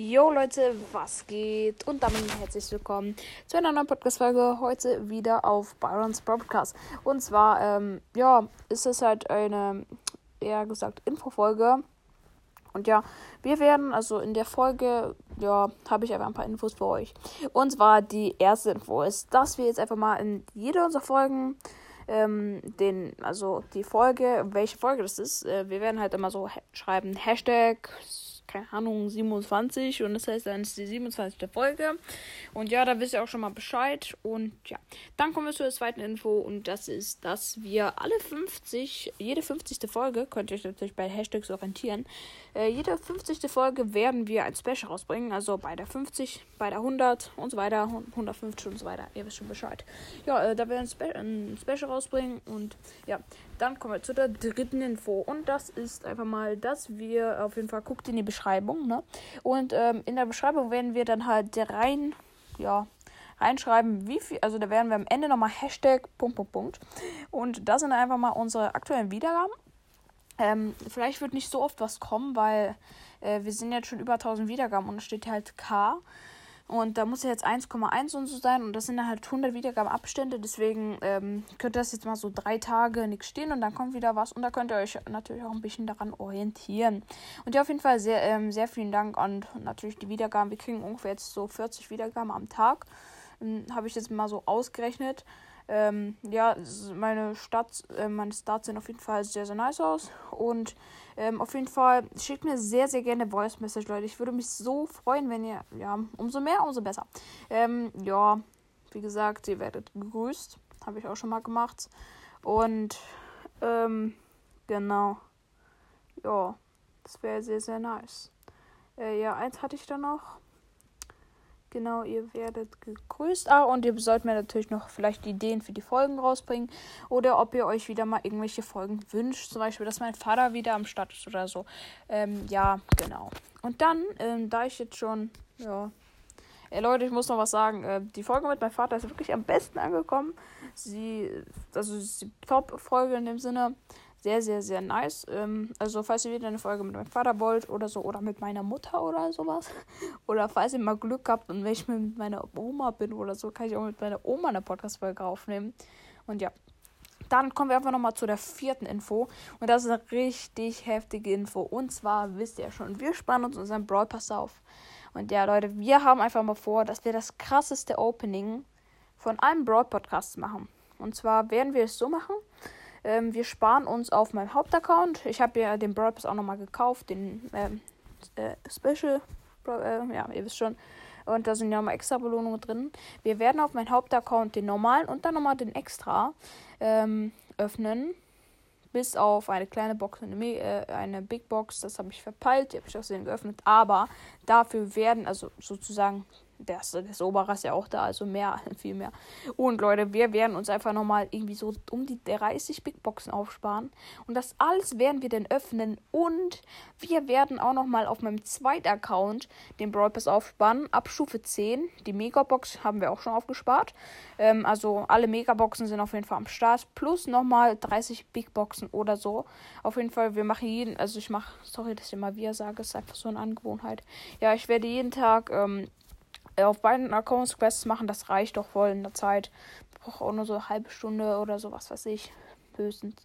Jo Leute, was geht? Und damit herzlich willkommen zu einer neuen Podcast-Folge. Heute wieder auf Byrons Podcast. Und zwar, ähm, ja, ist es halt eine, eher gesagt, Infofolge. Und ja, wir werden, also in der Folge, ja, habe ich einfach ein paar Infos für euch. Und zwar die erste Info ist, dass wir jetzt einfach mal in jede unserer Folgen ähm, den, also die Folge, welche Folge das ist, äh, wir werden halt immer so schreiben, Hashtag keine Ahnung, 27 und das heißt, dann ist die 27. Folge. Und ja, da wisst ihr auch schon mal Bescheid. Und ja, dann kommen wir zur zweiten Info und das ist, dass wir alle 50, jede 50. Folge, könnt ihr euch natürlich bei Hashtags orientieren, äh, jede 50. Folge werden wir ein Special rausbringen. Also bei der 50, bei der 100 und so weiter, 150 und so weiter. Ihr wisst schon Bescheid. Ja, äh, da werden wir ein, Spe ein Special rausbringen und ja, dann kommen wir zu der dritten Info. Und das ist einfach mal, dass wir auf jeden Fall guckt in die Beschreibung. Ne? Und ähm, in der Beschreibung werden wir dann halt rein, ja, reinschreiben, wie viel. Also da werden wir am Ende nochmal Hashtag Punkt, Punkt, Punkt. Und das sind einfach mal unsere aktuellen Wiedergaben. Ähm, vielleicht wird nicht so oft was kommen, weil äh, wir sind jetzt schon über 1000 Wiedergaben und es steht halt K. Und da muss ja jetzt 1,1 und so sein. Und das sind dann halt 100 Wiedergabenabstände. Deswegen ähm, könnte das jetzt mal so drei Tage nichts stehen und dann kommt wieder was. Und da könnt ihr euch natürlich auch ein bisschen daran orientieren. Und ja, auf jeden Fall sehr, ähm, sehr vielen Dank und natürlich die Wiedergaben. Wir kriegen ungefähr jetzt so 40 Wiedergaben am Tag. Ähm, Habe ich jetzt mal so ausgerechnet. Ähm, ja, meine Stats, äh, meine Stats sehen auf jeden Fall sehr, sehr nice aus. Und ähm, auf jeden Fall schickt mir sehr, sehr gerne Voice Message, Leute. Ich würde mich so freuen, wenn ihr, ja, umso mehr, umso besser. Ähm, ja, wie gesagt, ihr werdet gegrüßt. Habe ich auch schon mal gemacht. Und, ähm, genau. Ja, das wäre sehr, sehr nice. Äh, ja, eins hatte ich da noch. Genau, ihr werdet gegrüßt. Ah, und ihr sollt mir natürlich noch vielleicht Ideen für die Folgen rausbringen. Oder ob ihr euch wieder mal irgendwelche Folgen wünscht. Zum Beispiel, dass mein Vater wieder am Start ist oder so. Ähm, ja, genau. Und dann, ähm, da ich jetzt schon, ja. Ey, Leute, ich muss noch was sagen. Äh, die Folge mit meinem Vater ist wirklich am besten angekommen. Sie, also, die Top-Folge in dem Sinne sehr, sehr, sehr nice. Ähm, also, falls ihr wieder eine Folge mit meinem Vater wollt oder so, oder mit meiner Mutter oder sowas, oder falls ihr mal Glück habt und wenn ich mit meiner Oma bin oder so, kann ich auch mit meiner Oma eine Podcast-Folge aufnehmen. Und ja. Dann kommen wir einfach nochmal zu der vierten Info. Und das ist eine richtig heftige Info. Und zwar wisst ihr schon, wir spannen uns unseren Brawl Pass auf. Und ja, Leute, wir haben einfach mal vor, dass wir das krasseste Opening von einem Brawl Podcast machen. Und zwar werden wir es so machen. Ähm, wir sparen uns auf meinem Hauptaccount. Ich habe ja den Brawl Pass auch nochmal gekauft, den ähm, äh, Special. Äh, ja, ihr wisst schon. Und da sind ja mal extra Belohnungen drin. Wir werden auf meinem Hauptaccount den normalen und dann nochmal den extra ähm, öffnen. Bis auf eine kleine Box, eine, äh, eine Big Box. Das habe ich verpeilt. Die habe ich aus denen geöffnet. Aber dafür werden, also sozusagen der, der Oberer ist ja auch da, also mehr, viel mehr. Und Leute, wir werden uns einfach nochmal irgendwie so um die 30 Big Boxen aufsparen. Und das alles werden wir dann öffnen. Und wir werden auch nochmal auf meinem zweiten Account den Brawl Pass aufsparen. Ab Stufe 10. Die Megabox haben wir auch schon aufgespart. Ähm, also alle Megaboxen sind auf jeden Fall am Start. Plus nochmal 30 Big Boxen oder so. Auf jeden Fall, wir machen jeden, also ich mache, sorry, dass ich immer wir sage, ist einfach so eine Angewohnheit. Ja, ich werde jeden Tag ähm, äh, auf beiden Accounts Quests machen, das reicht doch voll in der Zeit. Ich brauche auch nur so eine halbe Stunde oder so, was weiß ich. Höchstens.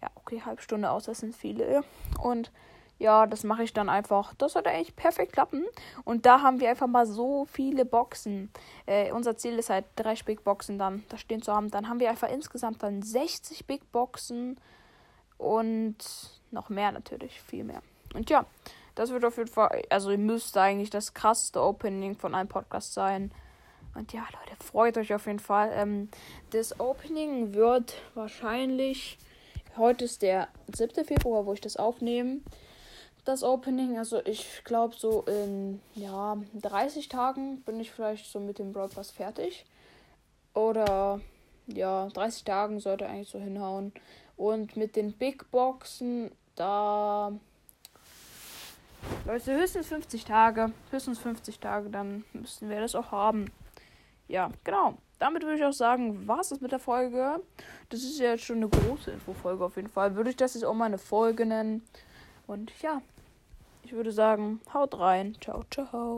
Ja, okay, halbe Stunde aus, das sind viele. Und ja, das mache ich dann einfach. Das sollte eigentlich perfekt klappen. Und da haben wir einfach mal so viele Boxen. Äh, unser Ziel ist halt drei Big Boxen dann da stehen zu haben. Dann haben wir einfach insgesamt dann 60 Big Boxen und noch mehr natürlich, viel mehr. Und ja, das wird auf jeden Fall, also müsste eigentlich das krasseste Opening von einem Podcast sein. Und ja, Leute, freut euch auf jeden Fall. Ähm, das Opening wird wahrscheinlich, heute ist der 7. Februar, wo ich das aufnehme. Das Opening, also ich glaube so in, ja, 30 Tagen bin ich vielleicht so mit dem Broadcast fertig. Oder, ja, 30 Tagen sollte eigentlich so hinhauen. Und mit den Big Boxen, da Leute, höchstens 50 Tage. Höchstens 50 Tage, dann müssten wir das auch haben. Ja, genau. Damit würde ich auch sagen, war es mit der Folge. Das ist ja jetzt schon eine große Infofolge auf jeden Fall. Würde ich das jetzt auch mal eine Folge nennen. Und ja, ich würde sagen, haut rein. Ciao, ciao.